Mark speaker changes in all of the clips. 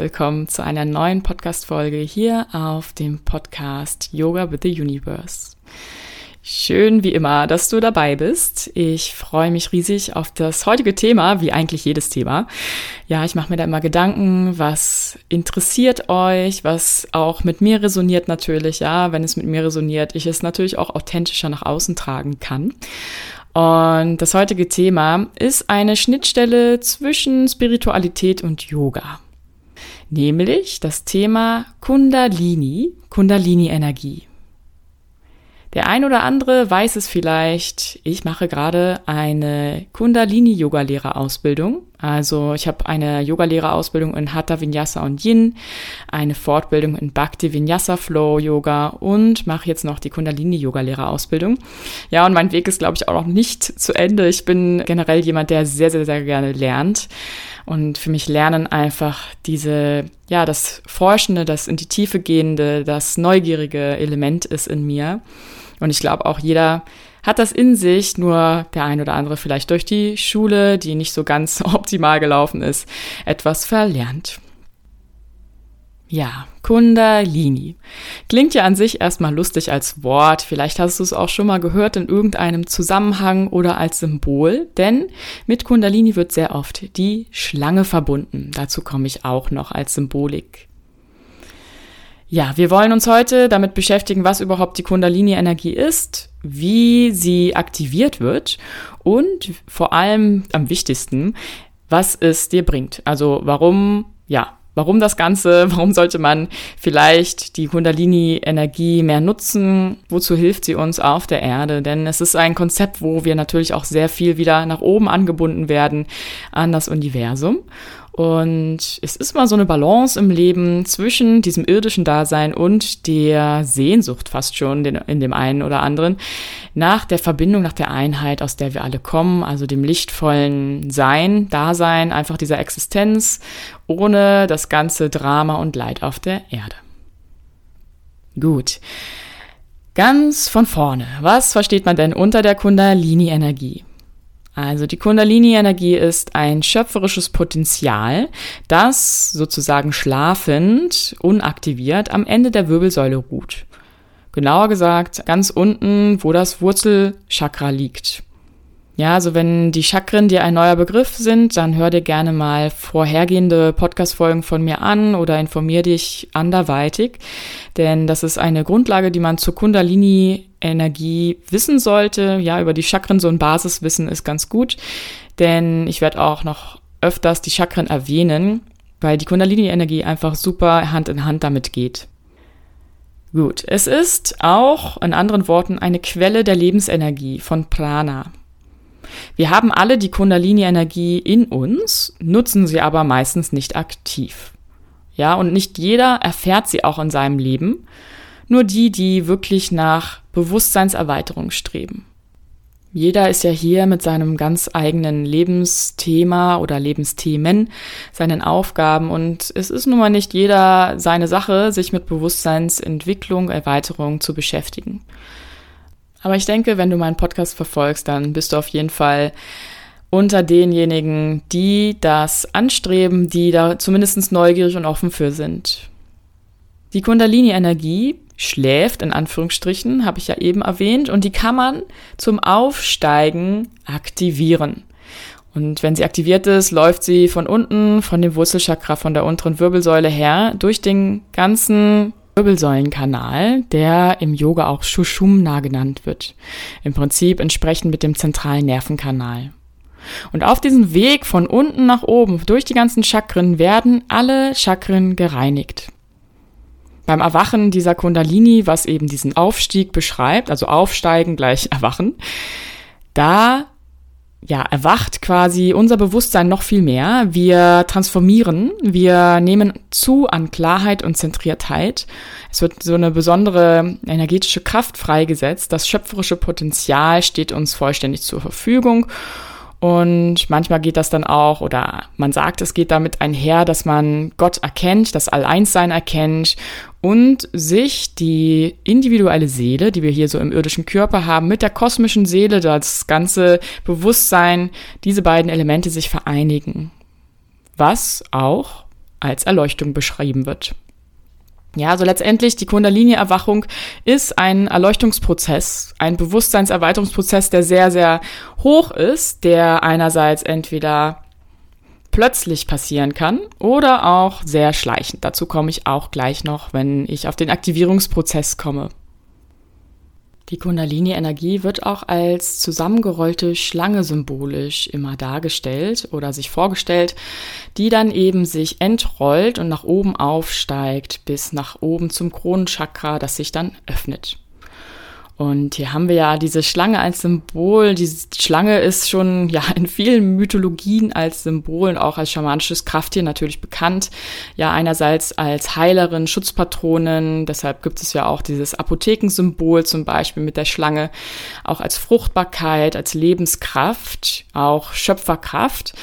Speaker 1: willkommen zu einer neuen Podcast-Folge hier auf dem Podcast Yoga with the Universe. Schön wie immer, dass du dabei bist. Ich freue mich riesig auf das heutige Thema, wie eigentlich jedes Thema. Ja, ich mache mir da immer Gedanken, was interessiert euch, was auch mit mir resoniert natürlich. Ja, wenn es mit mir resoniert, ich es natürlich auch authentischer nach außen tragen kann. Und das heutige Thema ist eine Schnittstelle zwischen Spiritualität und Yoga. Nämlich das Thema Kundalini, Kundalini-Energie. Der ein oder andere weiß es vielleicht, ich mache gerade eine Kundalini-Yoga-Lehrerausbildung. Also ich habe eine Yogalehrerausbildung in Hatha Vinyasa und Yin, eine Fortbildung in Bhakti Vinyasa Flow Yoga und mache jetzt noch die Kundalini Yogalehrerausbildung. Ja, und mein Weg ist glaube ich auch noch nicht zu Ende. Ich bin generell jemand, der sehr sehr sehr gerne lernt und für mich Lernen einfach diese ja, das Forschende, das in die Tiefe gehende, das neugierige Element ist in mir. Und ich glaube auch jeder hat das in sich, nur der ein oder andere vielleicht durch die Schule, die nicht so ganz optimal gelaufen ist, etwas verlernt. Ja, Kundalini. Klingt ja an sich erstmal lustig als Wort. Vielleicht hast du es auch schon mal gehört in irgendeinem Zusammenhang oder als Symbol, denn mit Kundalini wird sehr oft die Schlange verbunden. Dazu komme ich auch noch als Symbolik. Ja, wir wollen uns heute damit beschäftigen, was überhaupt die Kundalini-Energie ist, wie sie aktiviert wird und vor allem am wichtigsten, was es dir bringt. Also warum, ja, warum das Ganze, warum sollte man vielleicht die Kundalini-Energie mehr nutzen, wozu hilft sie uns auf der Erde, denn es ist ein Konzept, wo wir natürlich auch sehr viel wieder nach oben angebunden werden an das Universum. Und es ist mal so eine Balance im Leben zwischen diesem irdischen Dasein und der Sehnsucht fast schon in dem einen oder anderen nach der Verbindung, nach der Einheit, aus der wir alle kommen, also dem lichtvollen Sein, Dasein, einfach dieser Existenz, ohne das ganze Drama und Leid auf der Erde. Gut. Ganz von vorne. Was versteht man denn unter der Kundalini-Energie? Also die Kundalini-Energie ist ein schöpferisches Potenzial, das sozusagen schlafend, unaktiviert am Ende der Wirbelsäule ruht. Genauer gesagt, ganz unten, wo das Wurzelchakra liegt. Ja, also wenn die Chakren dir ein neuer Begriff sind, dann hör dir gerne mal vorhergehende Podcast-Folgen von mir an oder informier dich anderweitig, denn das ist eine Grundlage, die man zur Kundalini-Energie wissen sollte. Ja, über die Chakren so ein Basiswissen ist ganz gut, denn ich werde auch noch öfters die Chakren erwähnen, weil die Kundalini-Energie einfach super Hand in Hand damit geht. Gut, es ist auch, in anderen Worten, eine Quelle der Lebensenergie von Prana. Wir haben alle die Kundalini-Energie in uns, nutzen sie aber meistens nicht aktiv. Ja, und nicht jeder erfährt sie auch in seinem Leben, nur die, die wirklich nach Bewusstseinserweiterung streben. Jeder ist ja hier mit seinem ganz eigenen Lebensthema oder Lebensthemen, seinen Aufgaben und es ist nun mal nicht jeder seine Sache, sich mit Bewusstseinsentwicklung, Erweiterung zu beschäftigen. Aber ich denke, wenn du meinen Podcast verfolgst, dann bist du auf jeden Fall unter denjenigen, die das anstreben, die da zumindest neugierig und offen für sind. Die Kundalini-Energie schläft, in Anführungsstrichen, habe ich ja eben erwähnt, und die kann man zum Aufsteigen aktivieren. Und wenn sie aktiviert ist, läuft sie von unten, von dem Wurzelchakra, von der unteren Wirbelsäule her, durch den ganzen Wirbelsäulenkanal, der im Yoga auch Shushumna genannt wird. Im Prinzip entsprechend mit dem zentralen Nervenkanal. Und auf diesem Weg von unten nach oben durch die ganzen Chakren werden alle Chakren gereinigt. Beim Erwachen dieser Kundalini, was eben diesen Aufstieg beschreibt, also aufsteigen gleich erwachen, da ja, erwacht quasi unser Bewusstsein noch viel mehr. Wir transformieren, wir nehmen zu an Klarheit und Zentriertheit. Es wird so eine besondere energetische Kraft freigesetzt. Das schöpferische Potenzial steht uns vollständig zur Verfügung. Und manchmal geht das dann auch, oder man sagt, es geht damit einher, dass man Gott erkennt, das Alleinssein erkennt und sich die individuelle Seele, die wir hier so im irdischen Körper haben, mit der kosmischen Seele, das ganze Bewusstsein, diese beiden Elemente sich vereinigen. Was auch als Erleuchtung beschrieben wird. Ja, also letztendlich die Kundalini-Erwachung ist ein Erleuchtungsprozess, ein Bewusstseinserweiterungsprozess, der sehr, sehr hoch ist, der einerseits entweder plötzlich passieren kann oder auch sehr schleichend. Dazu komme ich auch gleich noch, wenn ich auf den Aktivierungsprozess komme. Die Kundalini-Energie wird auch als zusammengerollte Schlange symbolisch immer dargestellt oder sich vorgestellt, die dann eben sich entrollt und nach oben aufsteigt bis nach oben zum Kronenchakra, das sich dann öffnet. Und hier haben wir ja diese Schlange als Symbol. Die Schlange ist schon ja in vielen Mythologien als Symbol und auch als schamanisches Krafttier natürlich bekannt. Ja, einerseits als Heilerin, Schutzpatronin. Deshalb gibt es ja auch dieses Apothekensymbol zum Beispiel mit der Schlange. Auch als Fruchtbarkeit, als Lebenskraft, auch Schöpferkraft.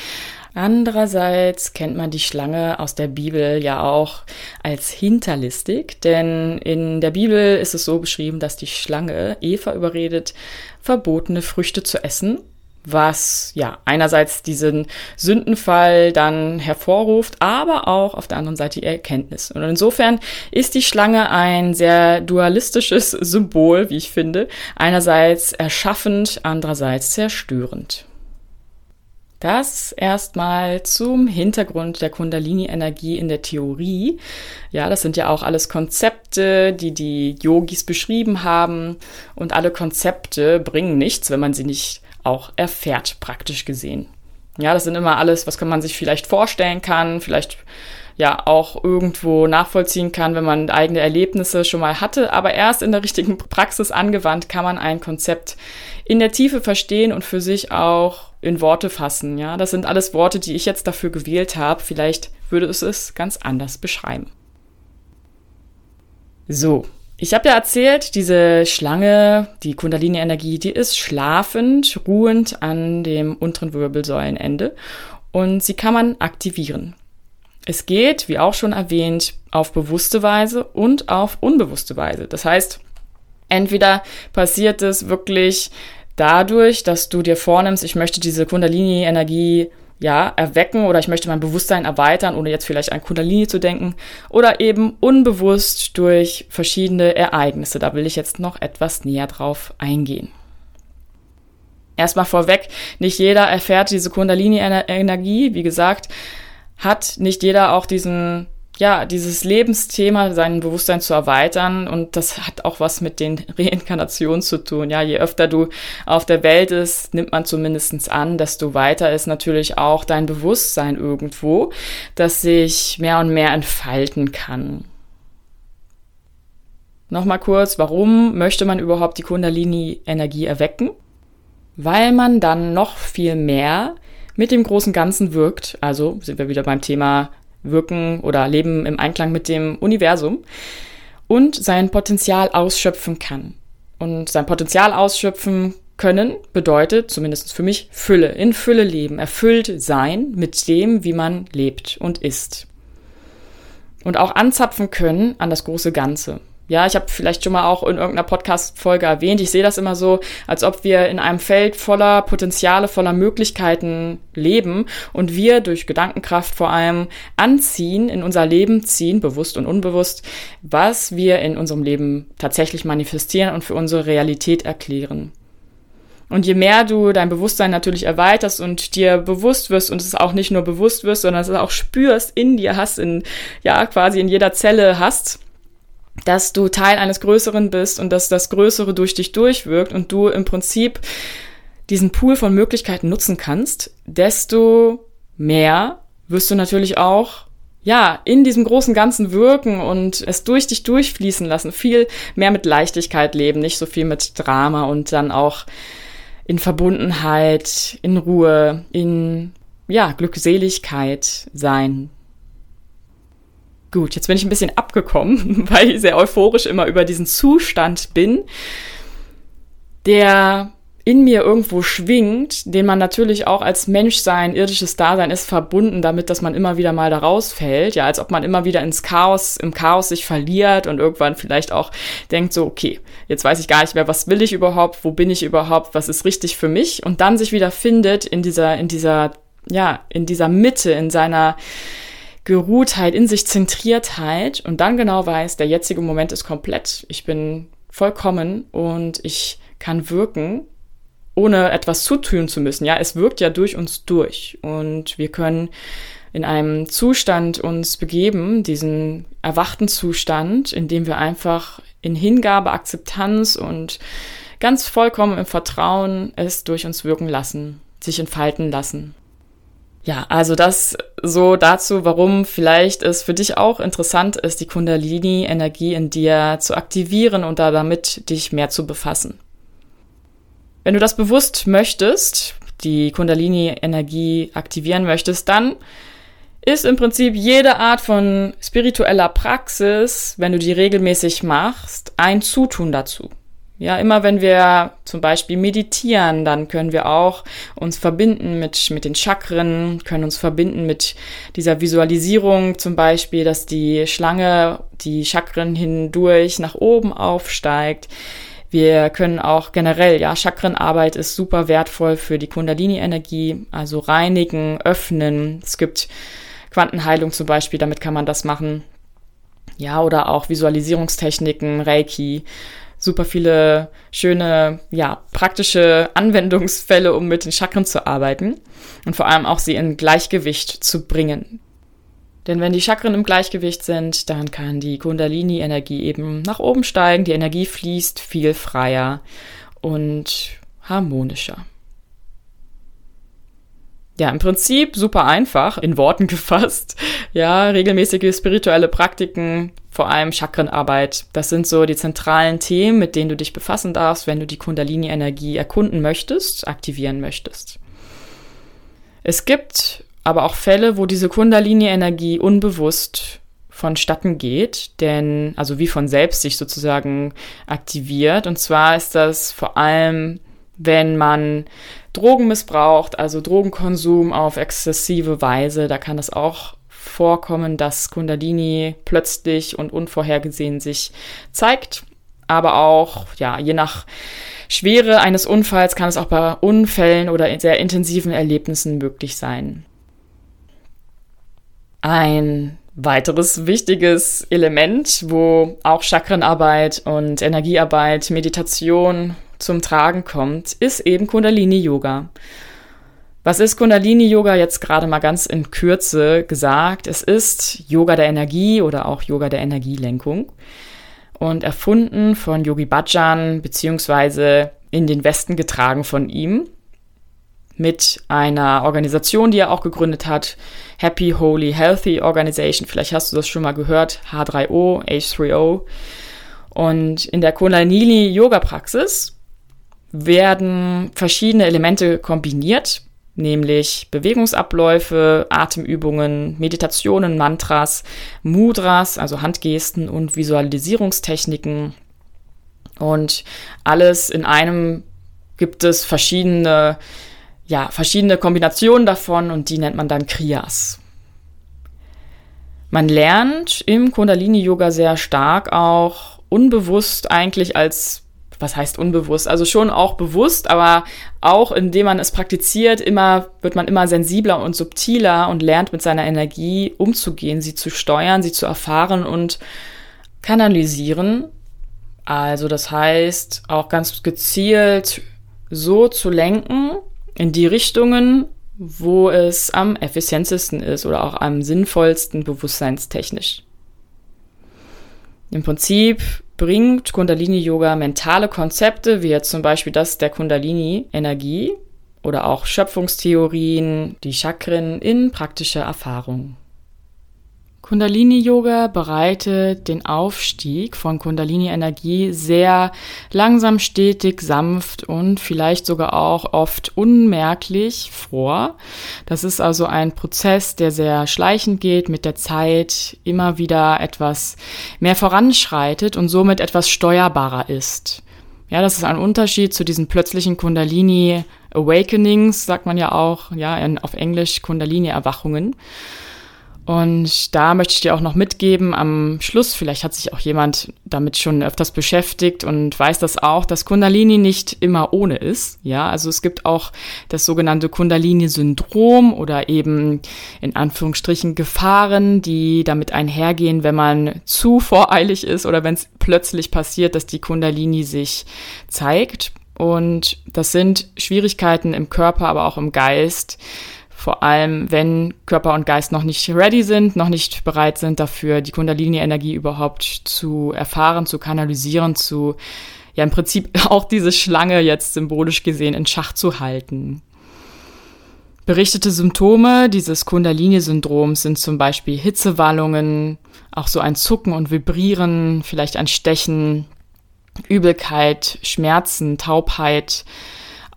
Speaker 1: Andererseits kennt man die Schlange aus der Bibel ja auch als hinterlistig, denn in der Bibel ist es so beschrieben, dass die Schlange Eva überredet, verbotene Früchte zu essen, was ja einerseits diesen Sündenfall dann hervorruft, aber auch auf der anderen Seite die Erkenntnis. Und insofern ist die Schlange ein sehr dualistisches Symbol, wie ich finde, einerseits erschaffend, andererseits zerstörend. Das erstmal zum Hintergrund der Kundalini-Energie in der Theorie. Ja, das sind ja auch alles Konzepte, die die Yogis beschrieben haben. Und alle Konzepte bringen nichts, wenn man sie nicht auch erfährt, praktisch gesehen. Ja, das sind immer alles, was man sich vielleicht vorstellen kann, vielleicht ja auch irgendwo nachvollziehen kann, wenn man eigene Erlebnisse schon mal hatte. Aber erst in der richtigen Praxis angewandt kann man ein Konzept in der Tiefe verstehen und für sich auch in Worte fassen. Ja, das sind alles Worte, die ich jetzt dafür gewählt habe. Vielleicht würde es es ganz anders beschreiben. So, ich habe ja erzählt, diese Schlange, die Kundalini-Energie, die ist schlafend, ruhend an dem unteren Wirbelsäulenende und sie kann man aktivieren. Es geht, wie auch schon erwähnt, auf bewusste Weise und auf unbewusste Weise. Das heißt, entweder passiert es wirklich dadurch, dass du dir vornimmst, ich möchte diese Kundalini-Energie ja, erwecken oder ich möchte mein Bewusstsein erweitern, ohne jetzt vielleicht an Kundalini zu denken, oder eben unbewusst durch verschiedene Ereignisse. Da will ich jetzt noch etwas näher drauf eingehen. Erstmal vorweg, nicht jeder erfährt diese Kundalini-Energie. Wie gesagt, hat nicht jeder auch diesen ja, dieses Lebensthema, sein Bewusstsein zu erweitern. Und das hat auch was mit den Reinkarnationen zu tun. Ja, je öfter du auf der Welt ist, nimmt man zumindestens an, desto weiter ist natürlich auch dein Bewusstsein irgendwo, das sich mehr und mehr entfalten kann. Nochmal kurz, warum möchte man überhaupt die Kundalini-Energie erwecken? Weil man dann noch viel mehr mit dem großen Ganzen wirkt. Also sind wir wieder beim Thema wirken oder leben im Einklang mit dem Universum und sein Potenzial ausschöpfen kann. Und sein Potenzial ausschöpfen können bedeutet, zumindest für mich, Fülle, in Fülle leben, erfüllt sein mit dem, wie man lebt und ist. Und auch anzapfen können an das große Ganze. Ja, ich habe vielleicht schon mal auch in irgendeiner Podcast-Folge erwähnt, ich sehe das immer so, als ob wir in einem Feld voller Potenziale, voller Möglichkeiten leben und wir durch Gedankenkraft vor allem anziehen, in unser Leben ziehen, bewusst und unbewusst, was wir in unserem Leben tatsächlich manifestieren und für unsere Realität erklären. Und je mehr du dein Bewusstsein natürlich erweiterst und dir bewusst wirst und es auch nicht nur bewusst wirst, sondern es auch spürst, in dir hast, in, ja, quasi in jeder Zelle hast, dass du Teil eines Größeren bist und dass das Größere durch dich durchwirkt und du im Prinzip diesen Pool von Möglichkeiten nutzen kannst, desto mehr wirst du natürlich auch ja, in diesem großen Ganzen wirken und es durch dich durchfließen lassen, viel mehr mit Leichtigkeit leben, nicht so viel mit Drama und dann auch in Verbundenheit, in Ruhe, in ja, Glückseligkeit sein. Gut, jetzt bin ich ein bisschen abgekommen, weil ich sehr euphorisch immer über diesen Zustand bin, der in mir irgendwo schwingt, den man natürlich auch als Menschsein, irdisches Dasein ist verbunden damit, dass man immer wieder mal da rausfällt, ja, als ob man immer wieder ins Chaos, im Chaos sich verliert und irgendwann vielleicht auch denkt so, okay, jetzt weiß ich gar nicht mehr, was will ich überhaupt, wo bin ich überhaupt, was ist richtig für mich? Und dann sich wieder findet in dieser, in dieser, ja, in dieser Mitte, in seiner, Geruhtheit, in sich Zentriertheit und dann genau weiß, der jetzige Moment ist komplett. Ich bin vollkommen und ich kann wirken, ohne etwas zutun zu müssen. Ja, es wirkt ja durch uns durch und wir können in einem Zustand uns begeben, diesen erwachten Zustand, in dem wir einfach in Hingabe, Akzeptanz und ganz vollkommen im Vertrauen es durch uns wirken lassen, sich entfalten lassen. Ja, also das so dazu, warum vielleicht es für dich auch interessant ist, die Kundalini-Energie in dir zu aktivieren und da damit dich mehr zu befassen. Wenn du das bewusst möchtest, die Kundalini-Energie aktivieren möchtest, dann ist im Prinzip jede Art von spiritueller Praxis, wenn du die regelmäßig machst, ein Zutun dazu. Ja, immer wenn wir zum Beispiel meditieren, dann können wir auch uns verbinden mit, mit den Chakren, können uns verbinden mit dieser Visualisierung zum Beispiel, dass die Schlange die Chakren hindurch nach oben aufsteigt. Wir können auch generell, ja, Chakrenarbeit ist super wertvoll für die Kundalini-Energie, also reinigen, öffnen. Es gibt Quantenheilung zum Beispiel, damit kann man das machen. Ja, oder auch Visualisierungstechniken, Reiki super viele schöne, ja, praktische Anwendungsfälle, um mit den Chakren zu arbeiten und vor allem auch sie in Gleichgewicht zu bringen. Denn wenn die Chakren im Gleichgewicht sind, dann kann die Kundalini-Energie eben nach oben steigen, die Energie fließt viel freier und harmonischer. Ja, im Prinzip super einfach, in Worten gefasst. Ja, regelmäßige spirituelle Praktiken, vor allem Chakrenarbeit. Das sind so die zentralen Themen, mit denen du dich befassen darfst, wenn du die Kundalini-Energie erkunden möchtest, aktivieren möchtest. Es gibt aber auch Fälle, wo diese Kundalini-Energie unbewusst vonstatten geht, denn, also wie von selbst sich sozusagen aktiviert. Und zwar ist das vor allem, wenn man Drogen missbraucht, also Drogenkonsum auf exzessive Weise, da kann es auch vorkommen, dass Kundalini plötzlich und unvorhergesehen sich zeigt. Aber auch, ja, je nach Schwere eines Unfalls kann es auch bei Unfällen oder sehr intensiven Erlebnissen möglich sein. Ein weiteres wichtiges Element, wo auch Chakrenarbeit und Energiearbeit, Meditation zum Tragen kommt, ist eben Kundalini Yoga. Was ist Kundalini Yoga jetzt gerade mal ganz in Kürze gesagt? Es ist Yoga der Energie oder auch Yoga der Energielenkung und erfunden von Yogi Bhajan beziehungsweise in den Westen getragen von ihm mit einer Organisation, die er auch gegründet hat, Happy Holy Healthy Organization. Vielleicht hast du das schon mal gehört, H3O, H3O. Und in der Kundalini Yoga Praxis werden verschiedene Elemente kombiniert, nämlich Bewegungsabläufe, Atemübungen, Meditationen, Mantras, Mudras, also Handgesten und Visualisierungstechniken. Und alles in einem gibt es verschiedene, ja, verschiedene Kombinationen davon und die nennt man dann Kriyas. Man lernt im Kundalini Yoga sehr stark auch unbewusst eigentlich als was heißt unbewusst? Also schon auch bewusst, aber auch indem man es praktiziert, immer wird man immer sensibler und subtiler und lernt mit seiner Energie umzugehen, sie zu steuern, sie zu erfahren und kanalisieren. Also das heißt auch ganz gezielt so zu lenken in die Richtungen, wo es am effizientesten ist oder auch am sinnvollsten bewusstseinstechnisch. Im Prinzip bringt Kundalini Yoga mentale Konzepte, wie jetzt zum Beispiel das der Kundalini Energie oder auch Schöpfungstheorien, die Chakren in praktische Erfahrung. Kundalini-Yoga bereitet den Aufstieg von Kundalini-Energie sehr langsam, stetig, sanft und vielleicht sogar auch oft unmerklich vor. Das ist also ein Prozess, der sehr schleichend geht, mit der Zeit immer wieder etwas mehr voranschreitet und somit etwas steuerbarer ist. Ja, das ist ein Unterschied zu diesen plötzlichen Kundalini Awakenings, sagt man ja auch, ja, auf Englisch Kundalini Erwachungen. Und da möchte ich dir auch noch mitgeben am Schluss, vielleicht hat sich auch jemand damit schon öfters beschäftigt und weiß das auch, dass Kundalini nicht immer ohne ist. Ja, also es gibt auch das sogenannte Kundalini-Syndrom oder eben in Anführungsstrichen Gefahren, die damit einhergehen, wenn man zu voreilig ist oder wenn es plötzlich passiert, dass die Kundalini sich zeigt. Und das sind Schwierigkeiten im Körper, aber auch im Geist vor allem, wenn Körper und Geist noch nicht ready sind, noch nicht bereit sind dafür, die Kundalini-Energie überhaupt zu erfahren, zu kanalisieren, zu, ja, im Prinzip auch diese Schlange jetzt symbolisch gesehen in Schach zu halten. Berichtete Symptome dieses Kundalini-Syndroms sind zum Beispiel Hitzewallungen, auch so ein Zucken und Vibrieren, vielleicht ein Stechen, Übelkeit, Schmerzen, Taubheit,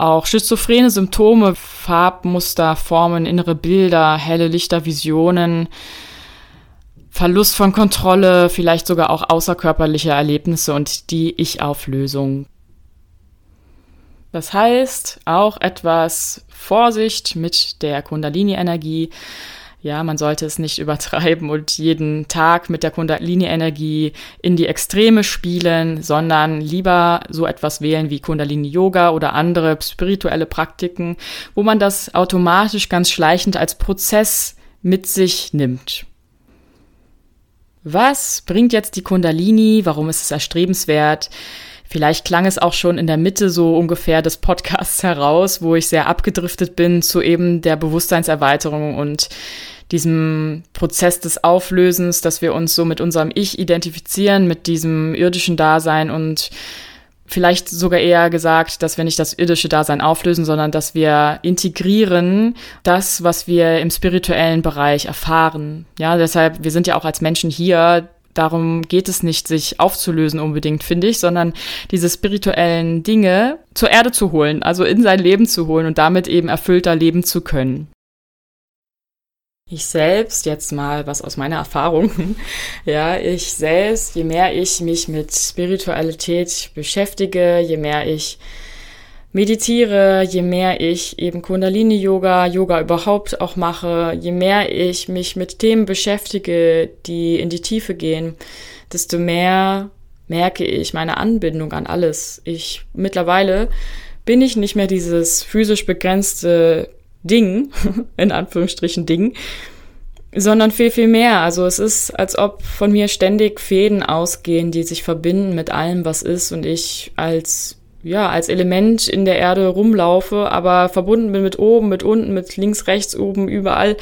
Speaker 1: auch schizophrene Symptome, Farbmuster, Formen, innere Bilder, helle Lichter, Visionen, Verlust von Kontrolle, vielleicht sogar auch außerkörperliche Erlebnisse und die Ich-Auflösung. Das heißt, auch etwas Vorsicht mit der Kundalini-Energie. Ja, man sollte es nicht übertreiben und jeden Tag mit der Kundalini-Energie in die Extreme spielen, sondern lieber so etwas wählen wie Kundalini-Yoga oder andere spirituelle Praktiken, wo man das automatisch ganz schleichend als Prozess mit sich nimmt. Was bringt jetzt die Kundalini? Warum ist es erstrebenswert? Vielleicht klang es auch schon in der Mitte so ungefähr des Podcasts heraus, wo ich sehr abgedriftet bin zu eben der Bewusstseinserweiterung und diesem Prozess des Auflösens, dass wir uns so mit unserem Ich identifizieren, mit diesem irdischen Dasein und vielleicht sogar eher gesagt, dass wir nicht das irdische Dasein auflösen, sondern dass wir integrieren das, was wir im spirituellen Bereich erfahren. Ja, deshalb, wir sind ja auch als Menschen hier, darum geht es nicht, sich aufzulösen unbedingt, finde ich, sondern diese spirituellen Dinge zur Erde zu holen, also in sein Leben zu holen und damit eben erfüllter leben zu können. Ich selbst, jetzt mal was aus meiner Erfahrung, ja, ich selbst, je mehr ich mich mit Spiritualität beschäftige, je mehr ich meditiere, je mehr ich eben Kundalini-Yoga, Yoga überhaupt auch mache, je mehr ich mich mit Themen beschäftige, die in die Tiefe gehen, desto mehr merke ich meine Anbindung an alles. Ich mittlerweile bin ich nicht mehr dieses physisch begrenzte Ding, in Anführungsstrichen Ding, sondern viel, viel mehr. Also es ist, als ob von mir ständig Fäden ausgehen, die sich verbinden mit allem, was ist und ich als ja, als Element in der Erde rumlaufe, aber verbunden bin mit oben, mit unten, mit links, rechts, oben, überall.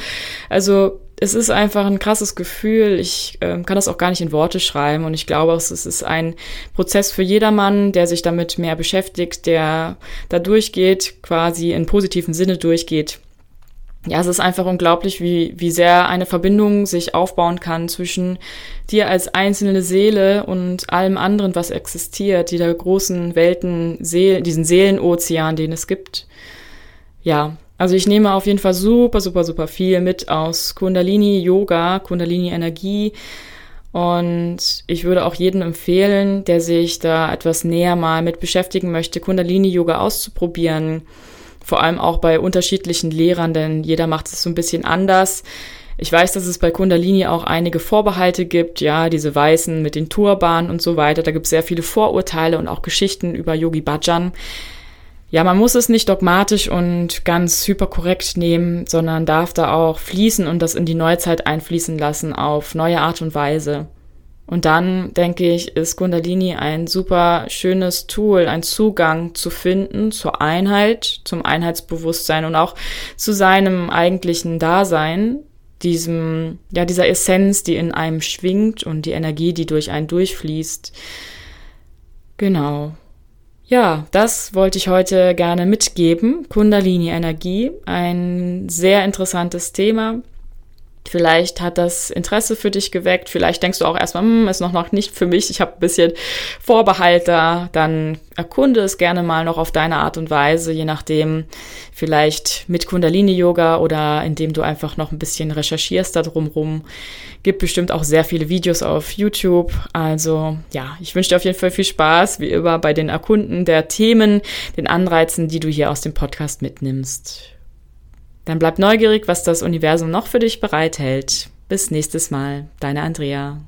Speaker 1: Also es ist einfach ein krasses Gefühl. Ich äh, kann das auch gar nicht in Worte schreiben und ich glaube, es ist ein Prozess für jedermann, der sich damit mehr beschäftigt, der da durchgeht, quasi in positiven Sinne durchgeht ja, es ist einfach unglaublich, wie, wie sehr eine Verbindung sich aufbauen kann zwischen dir als einzelne Seele und allem anderen, was existiert, dieser großen Welten, Seel, diesen Seelenozean, den es gibt. Ja, also ich nehme auf jeden Fall super, super, super viel mit aus Kundalini Yoga, Kundalini Energie. Und ich würde auch jedem empfehlen, der sich da etwas näher mal mit beschäftigen möchte, Kundalini Yoga auszuprobieren vor allem auch bei unterschiedlichen Lehrern, denn jeder macht es so ein bisschen anders. Ich weiß, dass es bei Kundalini auch einige Vorbehalte gibt, ja, diese Weißen mit den Turbanen und so weiter. Da gibt es sehr viele Vorurteile und auch Geschichten über Yogi Bhajan. Ja, man muss es nicht dogmatisch und ganz hyperkorrekt nehmen, sondern darf da auch fließen und das in die Neuzeit einfließen lassen auf neue Art und Weise. Und dann denke ich, ist Kundalini ein super schönes Tool, ein Zugang zu finden zur Einheit, zum Einheitsbewusstsein und auch zu seinem eigentlichen Dasein, diesem, ja, dieser Essenz, die in einem schwingt und die Energie, die durch einen durchfließt. Genau. Ja, das wollte ich heute gerne mitgeben. Kundalini Energie, ein sehr interessantes Thema. Vielleicht hat das Interesse für dich geweckt. Vielleicht denkst du auch erstmal, hm, ist noch, noch nicht für mich. Ich habe ein bisschen Vorbehalt da. Dann erkunde es gerne mal noch auf deine Art und Weise, je nachdem. Vielleicht mit Kundalini-Yoga oder indem du einfach noch ein bisschen recherchierst da drumrum. Gibt bestimmt auch sehr viele Videos auf YouTube. Also ja, ich wünsche dir auf jeden Fall viel Spaß, wie immer, bei den Erkunden der Themen, den Anreizen, die du hier aus dem Podcast mitnimmst. Dann bleib neugierig, was das Universum noch für dich bereithält. Bis nächstes Mal, deine Andrea.